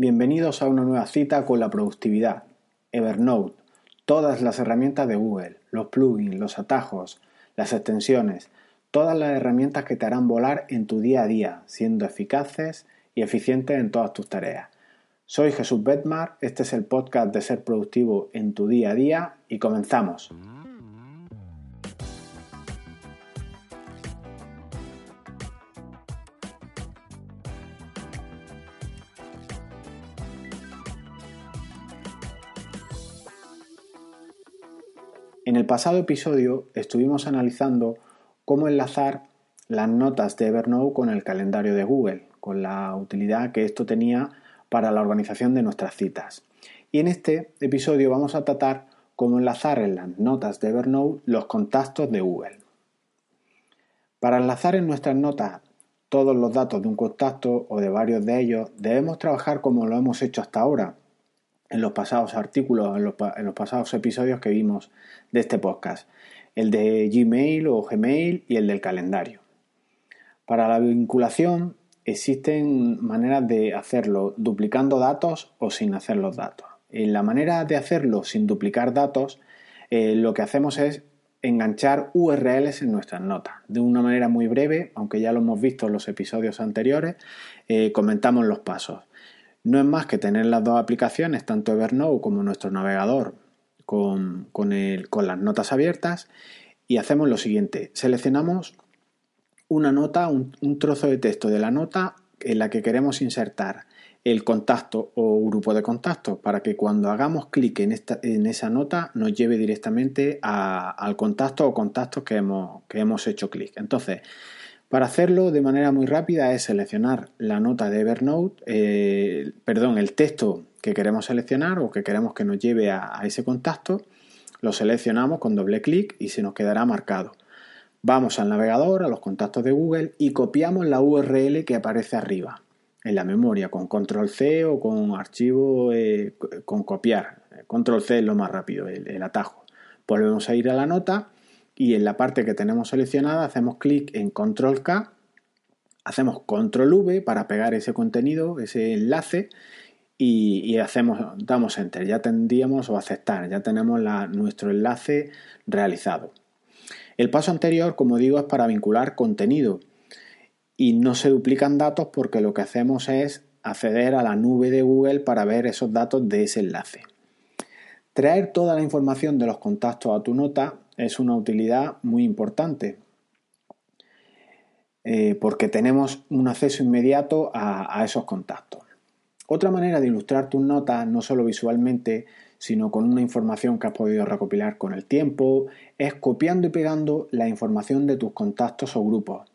Bienvenidos a una nueva cita con la productividad. Evernote, todas las herramientas de Google, los plugins, los atajos, las extensiones, todas las herramientas que te harán volar en tu día a día, siendo eficaces y eficientes en todas tus tareas. Soy Jesús Betmar, este es el podcast de Ser Productivo en tu día a día y comenzamos. En el pasado episodio estuvimos analizando cómo enlazar las notas de Evernote con el calendario de Google, con la utilidad que esto tenía para la organización de nuestras citas. Y en este episodio vamos a tratar cómo enlazar en las notas de Evernote los contactos de Google. Para enlazar en nuestras notas todos los datos de un contacto o de varios de ellos, debemos trabajar como lo hemos hecho hasta ahora, en los pasados artículos, en los, pasados episodios que vimos de este podcast, el de Gmail o Gmail y el del calendario. Para la vinculación existen maneras de hacerlo duplicando datos o sin hacer los datos. En la manera de hacerlo sin duplicar datos, eh, lo que hacemos es enganchar URLs en nuestras notas. De una manera muy breve, aunque ya lo hemos visto en los episodios anteriores, eh, comentamos los pasos. No es más que tener las dos aplicaciones, tanto Evernote como nuestro navegador, con, las notas abiertas y hacemos lo siguiente. Seleccionamos una nota, un, trozo de texto de la nota en la que queremos insertar el contacto o grupo de contactos para que cuando hagamos clic en, en, esa nota nos lleve directamente al contacto o contactos que hemos, que hemos hecho clic. Entonces, para hacerlo de manera muy rápida es seleccionar la nota de Evernote, eh, perdón, el texto que queremos seleccionar o que queremos que nos lleve a, ese contacto, lo seleccionamos con doble clic y se nos quedará marcado. Vamos al navegador, a los contactos de Google y copiamos la URL que aparece arriba en la memoria con control C o con archivo eh, con copiar. Control C es lo más rápido, el, el atajo. Volvemos a ir a la nota y en la parte que tenemos seleccionada hacemos clic en control K, hacemos control V para pegar ese contenido, ese enlace y, hacemos, damos enter, ya tendríamos o aceptar, ya tenemos nuestro enlace realizado. El paso anterior, como digo, es para vincular contenido y no se duplican datos porque lo que hacemos es acceder a la nube de Google para ver esos datos de ese enlace. Traer toda la información de los contactos a tu nota es una utilidad muy importante eh, porque tenemos un acceso inmediato a, esos contactos. Otra manera de ilustrar tus notas, no solo visualmente, sino con una información que has podido recopilar con el tiempo, es copiando y pegando la información de tus contactos o grupos,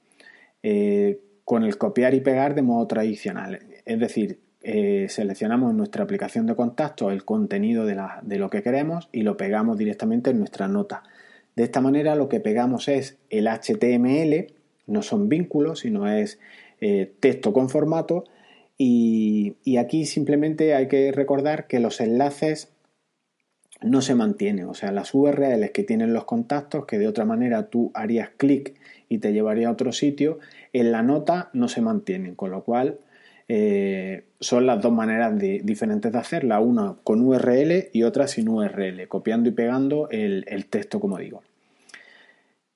eh, con el copiar y pegar de modo tradicional. Es decir, eh, seleccionamos en nuestra aplicación de contactos el contenido de, de, lo que queremos y lo pegamos directamente en nuestra nota. De esta manera lo que pegamos es el HTML, no son vínculos, sino es eh, texto con formato. Y, aquí simplemente hay que recordar que los enlaces no se mantienen, o sea, las URLs que tienen los contactos, que de otra manera tú harías clic y te llevaría a otro sitio, en la nota no se mantienen, con lo cual eh, son las dos maneras diferentes de hacerla, una con URL y otra sin URL, copiando y pegando el, texto como digo.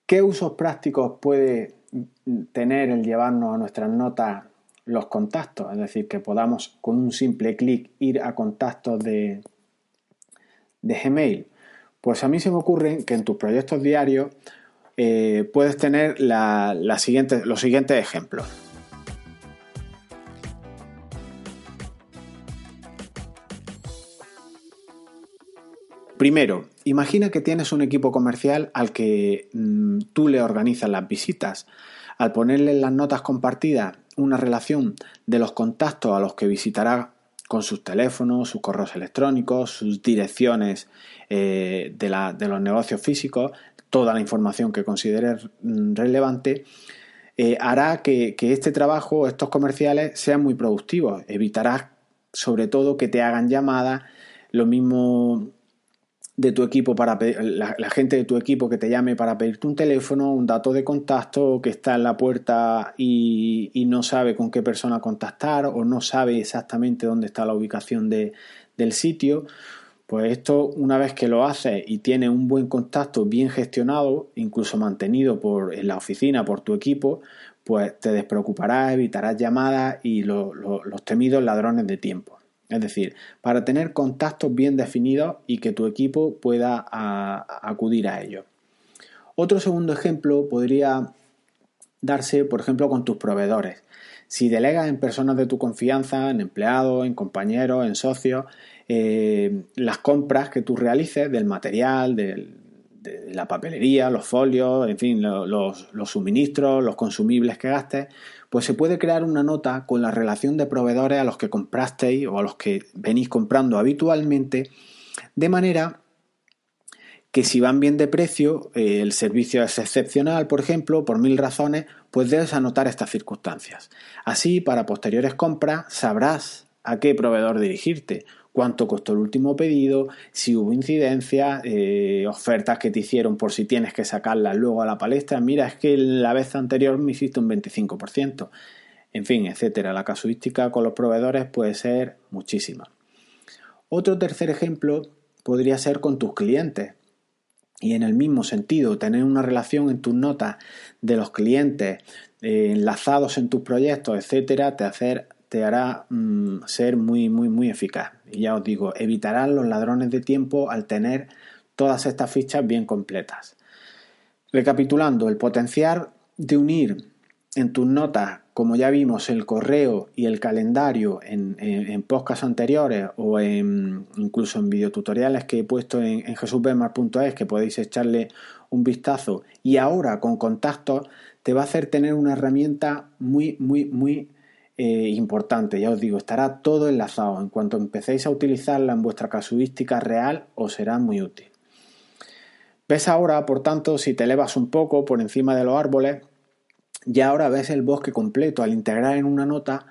¿Qué usos prácticos puede tener el llevarnos a nuestras notas los contactos? Es decir, que podamos con un simple clic ir a contactos de, de Gmail. Pues a mí se me ocurre que en tus proyectos diarios eh, puedes tener la, los siguientes ejemplos. Primero, imagina que tienes un equipo comercial al que mm, tú le organizas las visitas. Al ponerle en las notas compartidas una relación de los contactos a los que visitará con sus teléfonos, sus correos electrónicos, sus direcciones eh, de, los negocios físicos, toda la información que consideres mm, relevante, eh, hará que, que, este trabajo, estos comerciales, sean muy productivos. Evitarás sobre todo que te hagan llamadas, lo mismo de tu equipo para la, la, gente de tu equipo que te llame para pedirte un teléfono, un dato de contacto que está en la puerta y, no sabe con qué persona contactar o no sabe exactamente dónde está la ubicación de, del sitio. Pues esto, una vez que lo haces y tienes un buen contacto bien gestionado, incluso mantenido por, en la oficina por tu equipo, pues te despreocuparás, evitarás llamadas y los temidos ladrones de tiempo. Es decir, para tener contactos bien definidos y que tu equipo pueda acudir a ellos. Otro segundo ejemplo podría darse, por ejemplo, con tus proveedores. Si delegas en personas de tu confianza, en empleados, en compañeros, en socios, eh, las compras que tú realices del material, la papelería, los folios, en fin, los, los suministros, los consumibles que gastes, pues se puede crear una nota con la relación de proveedores a los que comprasteis o a los que venís comprando habitualmente, de manera que si van bien de precio, eh, el servicio es excepcional, por ejemplo, por mil razones, pues debes anotar estas circunstancias. Así, para posteriores compras, sabrás a qué proveedor dirigirte cuánto costó el último pedido, si hubo incidencias, eh, ofertas que te hicieron por si tienes que sacarlas luego a la palestra. Mira, es que la vez anterior me hiciste un 25%. En fin, etcétera. La casuística con los proveedores puede ser muchísima. Otro tercer ejemplo podría ser con tus clientes. Y en el mismo sentido, tener una relación en tus notas de los clientes eh, enlazados en tus proyectos, etcétera, te hacer te hará mm, ser muy, muy, muy eficaz. Y ya os digo, evitarán los ladrones de tiempo al tener todas estas fichas bien completas. Recapitulando, el potencial de unir en tus notas, como ya vimos, el correo y el calendario en, en, podcasts anteriores o en, incluso en videotutoriales que he puesto en, en que podéis echarle un vistazo y ahora con contactos te va a hacer tener una herramienta muy, muy, muy eh, importante, ya os digo, estará todo enlazado. En cuanto empecéis a utilizarla en vuestra casuística real, os será muy útil. Ves ahora, por tanto, si te elevas un poco por encima de los árboles, ya ahora ves el bosque completo al integrar en una nota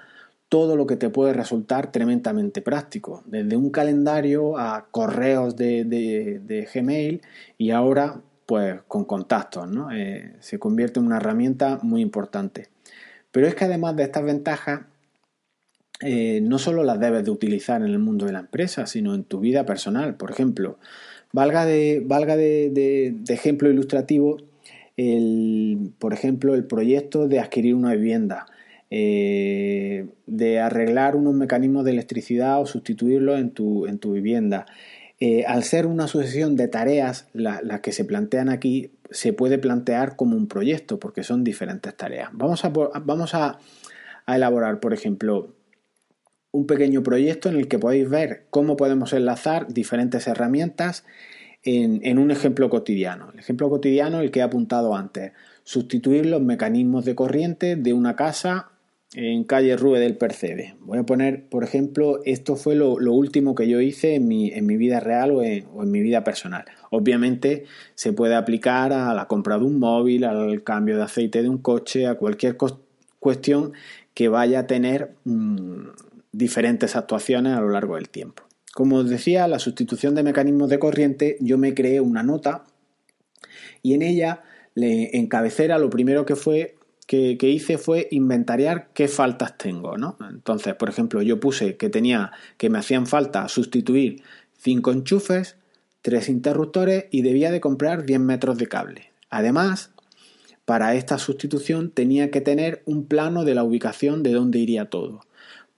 todo lo que te puede resultar tremendamente práctico, desde un calendario a correos de, Gmail y ahora pues con contactos, ¿no? Eh, se convierte en una herramienta muy importante. Pero es que además de estas ventajas, eh, no solo las debes de utilizar en el mundo de la empresa, sino en tu vida personal. Por ejemplo, valga de, valga de, ejemplo ilustrativo, el, por ejemplo, el proyecto de adquirir una vivienda, eh, de arreglar unos mecanismos de electricidad o sustituirlos en tu, en tu vivienda. Eh, al ser una sucesión de tareas, las que se plantean aquí, se puede plantear como un proyecto porque son diferentes tareas. Vamos a, vamos a, elaborar, por ejemplo, un pequeño proyecto en el que podéis ver cómo podemos enlazar diferentes herramientas en, un ejemplo cotidiano. El ejemplo cotidiano, el que he apuntado antes, sustituir los mecanismos de corriente de una casa en calle Rue del Percebe. Voy a poner, por ejemplo, esto fue lo, último que yo hice en mi, en mi vida real o en, mi vida personal. Obviamente se puede aplicar a la compra de un móvil, al cambio de aceite de un coche, a cualquier cuestión que vaya a tener mm, diferentes actuaciones a lo largo del tiempo. Como os decía, la sustitución de mecanismos de corriente, yo me creé una nota y en ella le encabecera lo primero que fue que, hice fue inventariar qué faltas tengo, ¿no? Entonces, por ejemplo, yo puse que tenía, que me hacían falta sustituir cinco enchufes, tres interruptores y debía de comprar 10 metros de cable. Además, para esta sustitución tenía que tener un plano de la ubicación de dónde iría todo.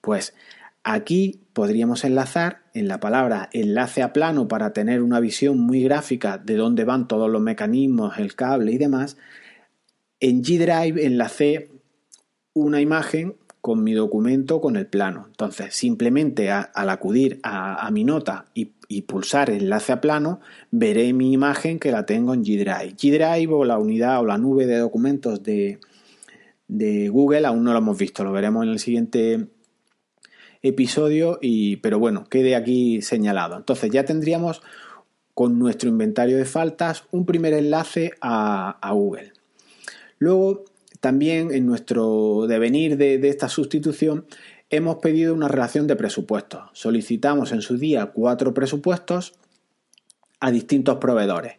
Pues aquí podríamos enlazar en la palabra enlace a plano para tener una visión muy gráfica de dónde van todos los mecanismos, el cable y demás, en G Drive enlacé una imagen con mi documento con el plano. Entonces, simplemente al acudir a, mi nota y, pulsar enlace a plano, veré mi imagen que la tengo en G Drive. G Drive o la unidad o la nube de documentos de, de Google aún no lo hemos visto, lo veremos en el siguiente episodio, y, pero bueno, quede aquí señalado. Entonces ya tendríamos con nuestro inventario de faltas un primer enlace a Google. Luego, también en nuestro devenir de, esta sustitución, hemos pedido una relación de presupuestos. Solicitamos en su día cuatro presupuestos a distintos proveedores.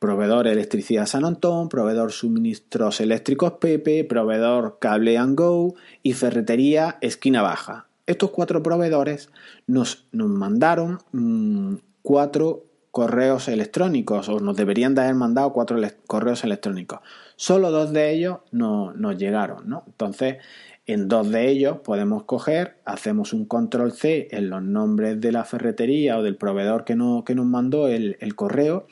Proveedor electricidad San Antón, proveedor suministros eléctricos Pepe, proveedor cable and go y ferretería esquina baja. Estos cuatro proveedores nos, nos mandaron mm, cuatro correos electrónicos o nos deberían de haber mandado cuatro correos electrónicos. Solo dos de ellos no, nos llegaron, ¿no? Entonces, en dos de ellos podemos coger, hacemos un control C en los nombres de la ferretería o del proveedor que, que nos mandó el, el correo.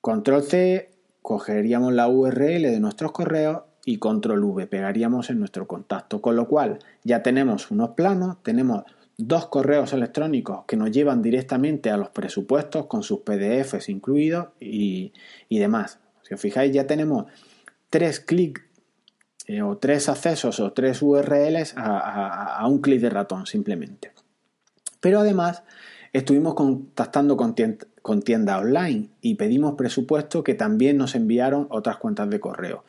Control C, cogeríamos la URL de nuestros correos y control V pegaríamos en nuestro contacto. Con lo cual ya tenemos unos planos, tenemos dos correos electrónicos que nos llevan directamente a los presupuestos con sus PDFs incluidos y, demás. Si os fijáis ya tenemos tres clics eh, o tres accesos o tres URLs a, un clic de ratón simplemente. Pero además estuvimos contactando con con tienda online y pedimos presupuesto que también nos enviaron otras cuentas de correo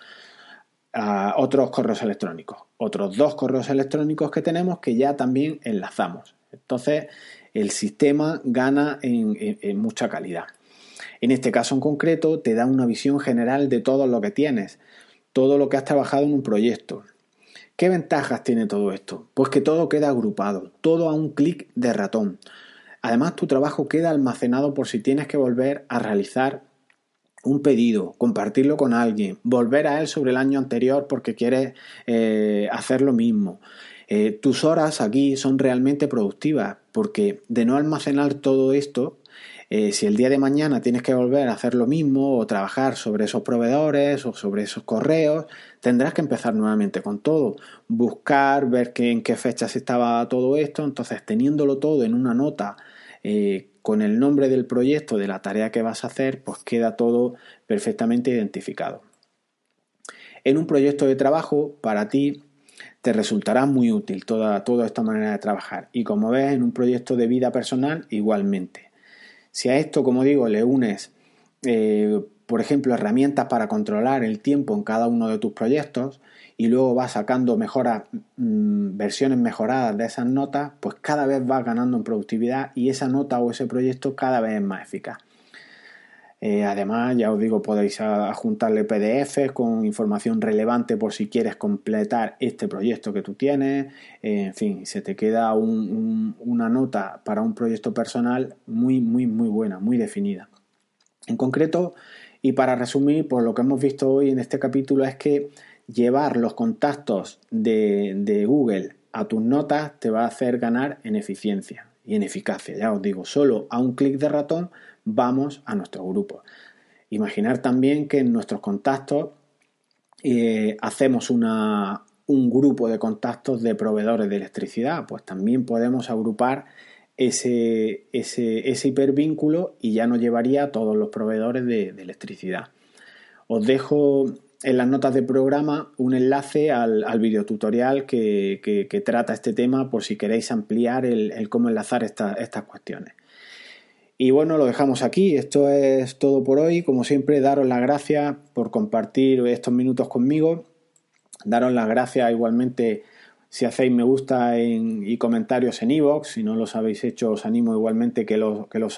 a otros correos electrónicos, otros dos correos electrónicos que tenemos que ya también enlazamos. Entonces, el sistema gana en, mucha calidad. En este caso en concreto, te da una visión general de todo lo que tienes, todo lo que has trabajado en un proyecto. ¿Qué ventajas tiene todo esto? Pues que todo queda agrupado, todo a un clic de ratón. Además, tu trabajo queda almacenado por si tienes que volver a realizar un pedido, compartirlo con alguien, volver a él sobre el año anterior porque quieres eh, hacer lo mismo. Eh, tus horas aquí son realmente productivas porque de no almacenar todo esto, eh, si el día de mañana tienes que volver a hacer lo mismo o trabajar sobre esos proveedores o sobre esos correos, tendrás que empezar nuevamente con todo. Buscar, ver en qué fechas estaba todo esto. Entonces, teniéndolo todo en una nota con el nombre del proyecto, de la tarea que vas a hacer, pues queda todo perfectamente identificado. En un proyecto de trabajo, para ti, te resultará muy útil toda, toda esta manera de trabajar. Y como ves, en un proyecto de vida personal, igualmente. Si a esto, como digo, le unes, eh, por ejemplo, herramientas para controlar el tiempo en cada uno de tus proyectos, y luego vas sacando mejoras, mm, versiones mejoradas de esas notas, pues cada vez vas ganando en productividad y esa nota o ese proyecto cada vez es más eficaz. Eh, además, ya os digo, podéis adjuntarle PDF con información relevante por si quieres completar este proyecto que tú tienes. Eh, en fin, se te queda una nota para un proyecto personal muy, muy, muy buena, muy definida. En concreto, y para resumir, pues lo que hemos visto hoy en este capítulo es que llevar los contactos de, Google a tus notas te va a hacer ganar en eficiencia y en eficacia. Ya os digo, solo a un clic de ratón vamos a nuestro grupo. Imaginar también que en nuestros contactos eh, hacemos una, un grupo de contactos de proveedores de electricidad, pues también podemos agrupar ese, ese, ese hipervínculo y ya nos llevaría a todos los proveedores de, electricidad. Os dejo en las notas de programa un enlace al, al videotutorial que, que, trata este tema por si queréis ampliar el, cómo enlazar estas cuestiones. Y bueno, lo dejamos aquí. Esto es todo por hoy. Como siempre, daros las gracias por compartir estos minutos conmigo. Daros las gracias igualmente si hacéis me gusta y comentarios en iVoox. si no los habéis hecho, os animo igualmente que los, que los,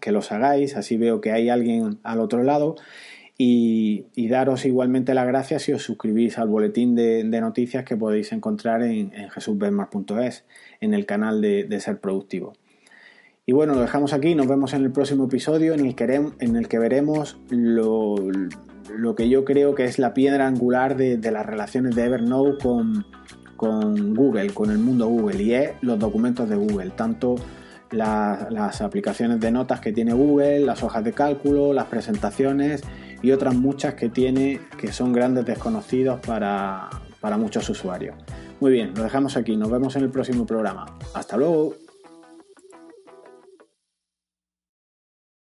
que los hagáis. Así veo que hay alguien al otro lado y, daros igualmente las gracias si os suscribís al boletín de, noticias que podéis encontrar en, en en el canal de, Ser Productivo. Y bueno, lo dejamos aquí, nos vemos en el próximo episodio en el que, en el que veremos lo, que yo creo que es la piedra angular de, las relaciones de Evernote con, con Google, con el mundo Google, y es los documentos de Google, tanto las aplicaciones de notas que tiene Google, las hojas de cálculo, las presentaciones y otras muchas que tiene que son grandes desconocidos para, para muchos usuarios. Muy bien, lo dejamos aquí, nos vemos en el próximo programa. Hasta luego.